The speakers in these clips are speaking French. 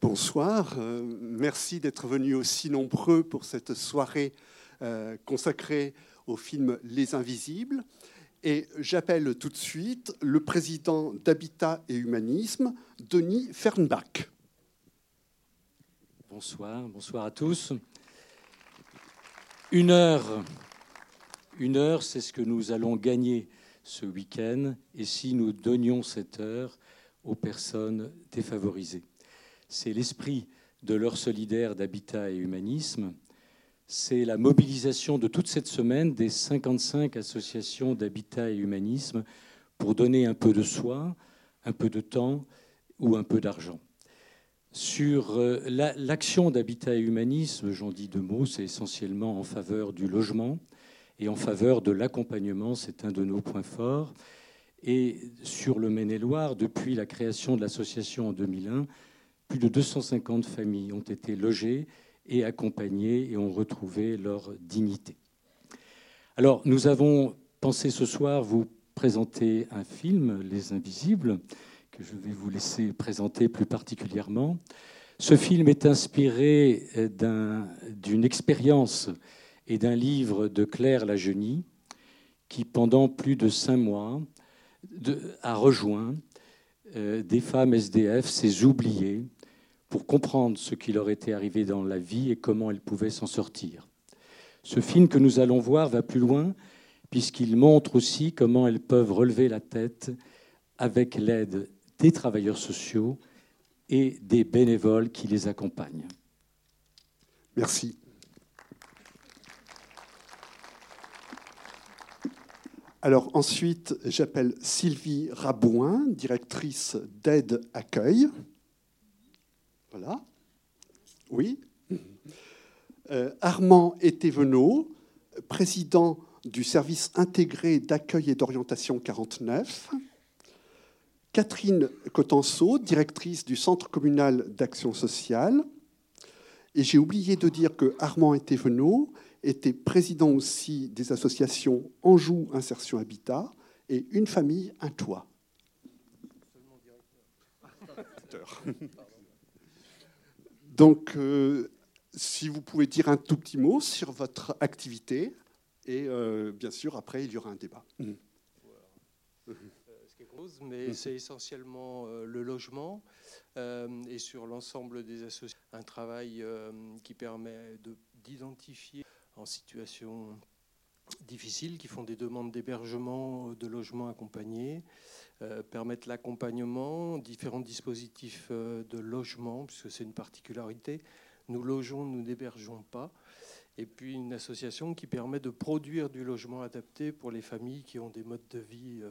bonsoir. Euh, merci d'être venus aussi nombreux pour cette soirée euh, consacrée au film Les Invisibles. Et j'appelle tout de suite le président d'Habitat et Humanisme, Denis Fernbach. Bonsoir, bonsoir à tous. Une heure, une heure, c'est ce que nous allons gagner ce week-end, et si nous donnions cette heure aux personnes défavorisées? C'est l'esprit de l'heure solidaire d'habitat et humanisme. C'est la mobilisation de toute cette semaine des 55 associations d'habitat et humanisme pour donner un peu de soi, un peu de temps ou un peu d'argent. Sur euh, l'action d'habitat et humanisme, j'en dis deux mots, c'est essentiellement en faveur du logement, et en faveur de l'accompagnement. C'est un de nos points forts. Et sur le Maine-et-Loire, depuis la création de l'association en 2001, plus de 250 familles ont été logées et accompagnées et ont retrouvé leur dignité. Alors, nous avons pensé ce soir vous présenter un film, Les Invisibles, que je vais vous laisser présenter plus particulièrement. Ce film est inspiré d'une expérience et d'un livre de Claire Lagenie, qui pendant plus de cinq mois a rejoint euh, des femmes SDF, ces oubliées, pour comprendre ce qui leur était arrivé dans la vie et comment elles pouvaient s'en sortir. Ce film que nous allons voir va plus loin, puisqu'il montre aussi comment elles peuvent relever la tête avec l'aide des travailleurs sociaux et des bénévoles qui les accompagnent. Merci. Alors ensuite, j'appelle Sylvie Rabouin, directrice d'aide accueil. Oui. Euh, Armand Etévenot, président du service intégré d'accueil et d'orientation 49. Catherine Cotenceau, directrice du centre communal d'action sociale. Et j'ai oublié de dire que Armand Etévenot était président aussi des associations Anjou Insertion Habitat et Une famille, un toit. Donc, euh, si vous pouvez dire un tout petit mot sur votre activité, et euh, bien sûr, après, il y aura un débat. Mmh. mais c'est essentiellement euh, le logement et sur l'ensemble des associations, un travail qui permet d'identifier en situation difficile, qui font des demandes d'hébergement, de logement accompagné, euh, permettent l'accompagnement, différents dispositifs euh, de logement, puisque c'est une particularité. Nous logeons, nous n'hébergeons pas. Et puis une association qui permet de produire du logement adapté pour les familles qui ont des modes de vie euh,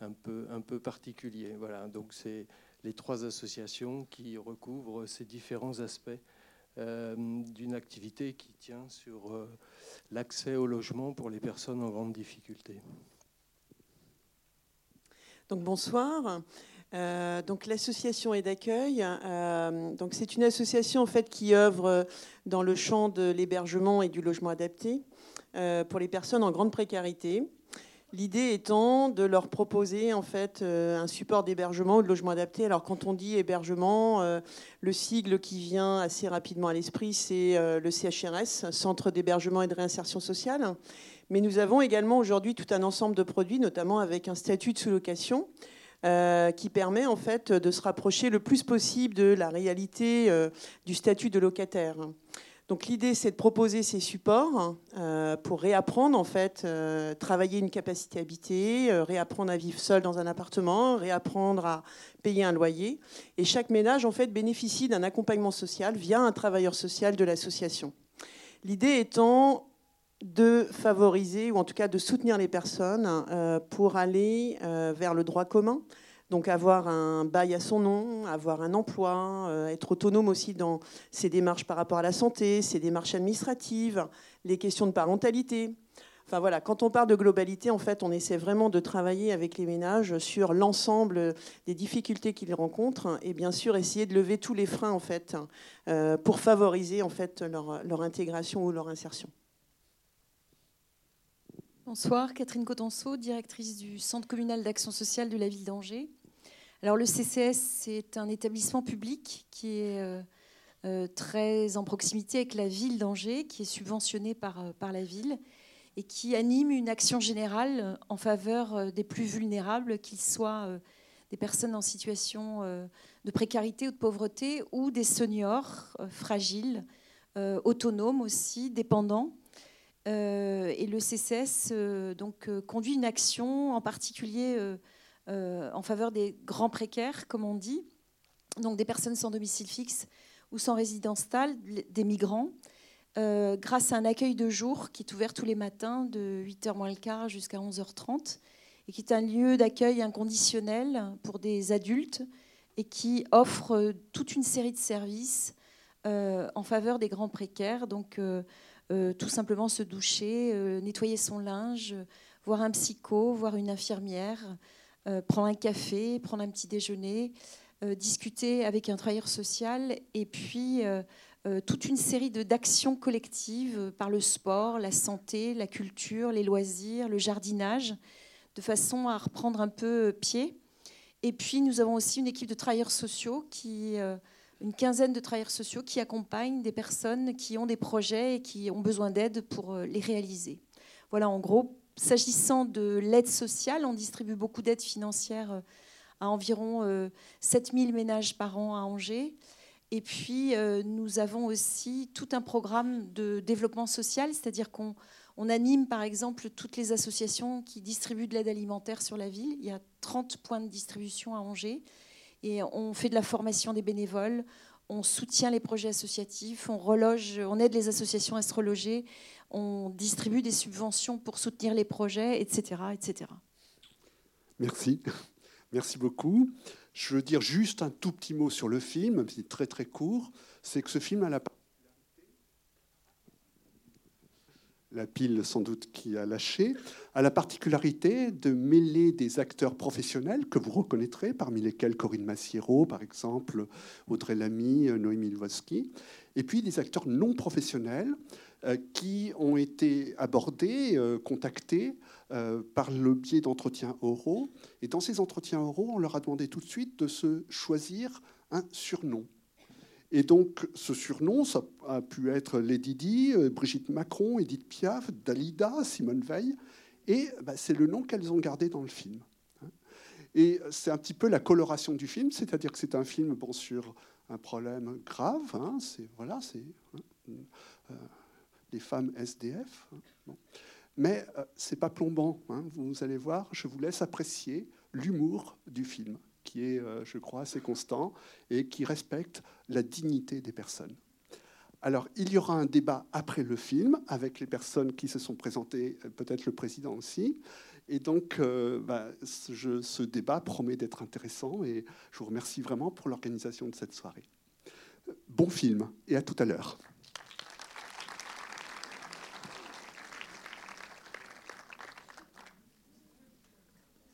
un peu, un peu particuliers. Voilà, donc c'est les trois associations qui recouvrent ces différents aspects euh, d'une activité qui tient sur euh, l'accès au logement pour les personnes en grande difficulté. Bonsoir. Euh, l'association est d'accueil. c'est une association en fait qui œuvre dans le champ de l'hébergement et du logement adapté pour les personnes en grande précarité. L'idée étant de leur proposer en fait euh, un support d'hébergement ou de logement adapté. Alors quand on dit hébergement, euh, le sigle qui vient assez rapidement à l'esprit, c'est euh, le CHRS, Centre d'hébergement et de réinsertion sociale. Mais nous avons également aujourd'hui tout un ensemble de produits, notamment avec un statut de sous-location. qui permet en fait de se rapprocher le plus possible de la réalité du statut de locataire. Donc l'idée, c'est de proposer ces supports euh, pour réapprendre, en fait, euh, travailler une capacité habitée, euh, réapprendre à vivre seul dans un appartement, réapprendre à payer un loyer. Et chaque ménage, en fait, bénéficie d'un accompagnement social via un travailleur social de l'association. L'idée étant de favoriser, ou en tout cas de soutenir les personnes pour aller vers le droit commun, donc avoir un bail à son nom, avoir un emploi, euh, être autonome aussi dans ses démarches par rapport à la santé, ses démarches administratives, les questions de parentalité. Enfin voilà, quand on parle de globalité, en fait, on essaie vraiment de travailler avec les ménages sur l'ensemble des difficultés qu'ils rencontrent et bien sûr essayer de lever tous les freins en fait euh, pour favoriser leur intégration ou leur insertion. Bonsoir, Catherine Cotenceau, directrice du Centre communal d'action sociale de la ville d'Angers. Alors le CCS, c'est un établissement public qui est très en proximité avec la ville d'Angers, qui est subventionné par, par la ville et qui anime une action générale en faveur des plus vulnérables, qu'ils soient des personnes en situation de précarité ou de pauvreté ou des seniors fragiles, autonomes aussi, dépendants. Et le CCS donc, conduit une action en particulier euh, en faveur des grands précaires, comme on dit, donc des personnes sans domicile fixe ou sans résidence stable, des migrants, euh, grâce à un accueil de jour qui est ouvert tous les matins de 8h moins le quart jusqu'à 11h30 et qui est un lieu d'accueil inconditionnel pour des adultes et qui offre toute une série de services euh, en faveur des grands précaires. Donc, tout simplement se doucher, nettoyer son linge, voir un psycho, voir une infirmière, euh, prendre un café, prendre un petit déjeuner, euh, discuter avec un travailleur social et puis euh, toute une série d'actions collectives par le sport, la santé, la culture, les loisirs, le jardinage, de façon à reprendre un peu pied. Et puis nous avons aussi une équipe de travailleurs sociaux, qui, une quinzaine de travailleurs sociaux qui accompagnent des personnes qui ont des projets et qui ont besoin d'aide pour les réaliser. Voilà en gros S'agissant de l'aide sociale, on distribue beaucoup d'aides financières euh, à environ 7000 euh, ménages par an à Angers. Et puis, euh, nous avons aussi tout un programme de développement social, c'est-à-dire qu'on anime, par exemple, toutes les associations qui distribuent de l'aide alimentaire sur la ville. Il y a 30 points de distribution à Angers. Et on fait de la formation des bénévoles, on soutient les projets associatifs, on reloge, on aide les associations reloger on distribue des subventions pour soutenir les projets, etc. etc. Merci. Merci beaucoup. Je veux dire juste un tout petit mot sur le film, c'est très très court. C'est que ce film a la la pile sans doute qui a lâché, a la particularité de mêler des acteurs professionnels que vous reconnaîtrez, parmi lesquels Corinne Massiero, par exemple, Audrey Lamy, Noémie Lvoski, et puis des acteurs non professionnels euh, qui ont été abordés, euh, contactés euh, par le biais d'entretiens oraux. Et dans ces entretiens oraux, on leur a demandé tout de suite de se choisir un surnom. Et donc, ce surnom, ça a pu être Lady Di, Brigitte Macron, Edith Piaf, Dalida, Simone Veil. Et bah, c'est le nom qu'elles ont gardé dans le film. Et c'est un petit peu la coloration du film, c'est-à-dire que c'est un film sur un problème grave. Hein, c'est voilà, c'est hein, les femmes SDF. Hein, Mais euh, c'est pas plombant, hein, vous allez voir, je vous laisse apprécier l'humour du film, qui est, euh, je crois, assez constant et qui respecte la dignité des personnes. Alors, il y aura un débat après le film avec les personnes qui se sont présentées, euh, peut-être le président aussi. Et donc, bah, ce débat promet d'être intéressant et je vous remercie vraiment pour l'organisation de cette soirée. Bon film et à tout à l'heure.